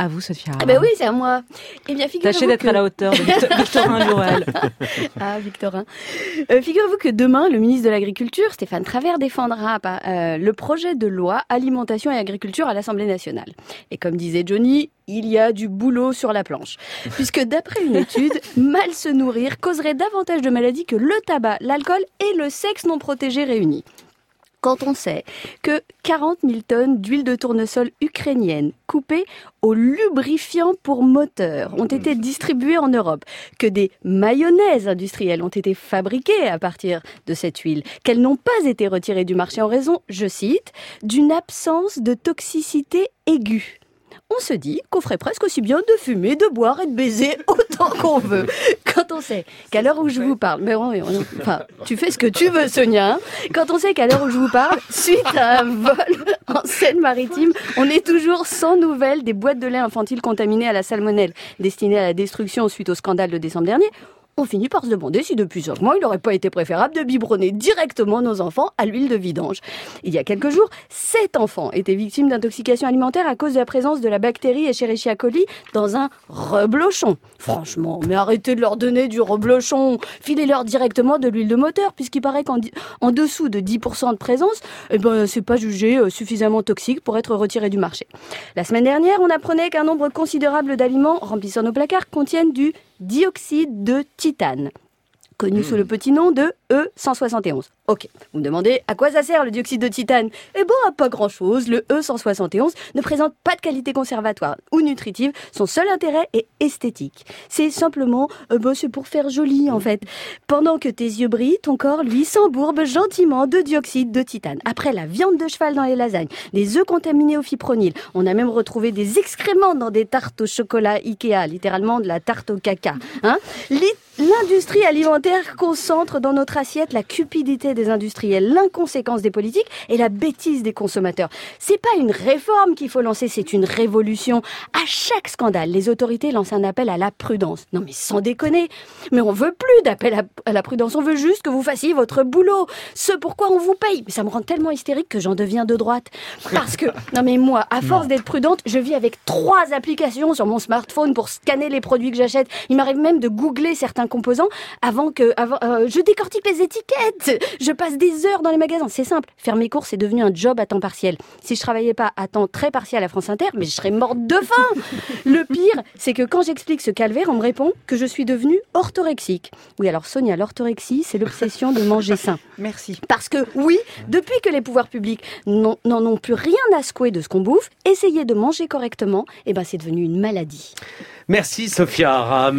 À vous, Sophia. Ah ben oui, c'est à moi. Eh bien, Tâchez d'être à la hauteur de Victorin Lurel. ah, Victorin. Euh, figurez-vous que demain, le ministre de l'Agriculture, Stéphane Travers, défendra euh, le projet de loi alimentation et agriculture à l'Assemblée nationale. Et comme disait Johnny, il y a du boulot sur la planche. Puisque d'après une étude, mal se nourrir causerait davantage de maladies que le tabac, l'alcool et le sexe non protégé réunis quand on sait que 40 000 tonnes d'huile de tournesol ukrainienne coupée au lubrifiant pour moteur ont été distribuées en Europe, que des mayonnaises industrielles ont été fabriquées à partir de cette huile, qu'elles n'ont pas été retirées du marché en raison, je cite, d'une absence de toxicité aiguë on se dit qu'on ferait presque aussi bien de fumer, de boire et de baiser autant qu'on veut. Quand on sait qu'à l'heure où je vous parle, mais enfin, tu fais ce que tu veux, Sonia. Hein. quand on sait qu'à l'heure où je vous parle, suite à un vol en Seine-Maritime, on est toujours sans nouvelles des boîtes de lait infantiles contaminées à la salmonelle, destinées à la destruction suite au scandale de décembre dernier on finit par se demander si depuis cinq mois, il n'aurait pas été préférable de biberonner directement nos enfants à l'huile de vidange. Il y a quelques jours, sept enfants étaient victimes d'intoxication alimentaire à cause de la présence de la bactérie Escherichia coli dans un reblochon. Franchement, mais arrêtez de leur donner du reblochon. Filez-leur directement de l'huile de moteur, puisqu'il paraît qu'en en dessous de 10% de présence, eh ben, c'est pas jugé euh, suffisamment toxique pour être retiré du marché. La semaine dernière, on apprenait qu'un nombre considérable d'aliments remplissant nos placards contiennent du dioxyde de titane, connu sous le hmm. petit nom de E171. Ok, vous me demandez à quoi ça sert le dioxyde de titane? Eh bon, à pas grand-chose. Le E171 ne présente pas de qualité conservatoire ou nutritive. Son seul intérêt est esthétique. C'est simplement, euh, bah, c'est pour faire joli en fait. Pendant que tes yeux brillent, ton corps, lui, s'embourbe gentiment de dioxyde de titane. Après la viande de cheval dans les lasagnes, des œufs contaminés au fipronil, on a même retrouvé des excréments dans des tartes au chocolat Ikea, littéralement de la tarte au caca. Hein? L'industrie alimentaire concentre dans notre assiette la cupidité des industriels, l'inconséquence des politiques et la bêtise des consommateurs. C'est pas une réforme qu'il faut lancer, c'est une révolution. À chaque scandale, les autorités lancent un appel à la prudence. Non mais sans déconner. Mais on veut plus d'appel à, la prudence, on veut juste que vous fassiez votre boulot. Ce pourquoi on vous paye. Mais ça me rend tellement hystérique que j'en deviens de droite. Parce que, non mais moi, à force d'être prudente, je vis avec trois applications sur mon smartphone pour scanner les produits que j'achète. Il m'arrive même de googler certains composants avant que, avant, euh, je décortique les étiquettes. Je passe des heures dans les magasins. C'est simple. Faire mes courses est devenu un job à temps partiel. Si je travaillais pas à temps très partiel à France Inter, mais je serais morte de faim. Le pire, c'est que quand j'explique ce calvaire, on me répond que je suis devenue orthorexique. Oui, alors Sonia, l'orthorexie, c'est l'obsession de manger sain. Merci. Parce que oui, depuis que les pouvoirs publics n'en ont plus rien à secouer de ce qu'on bouffe, essayer de manger correctement, eh ben c'est devenu une maladie. Merci Sophia Aram.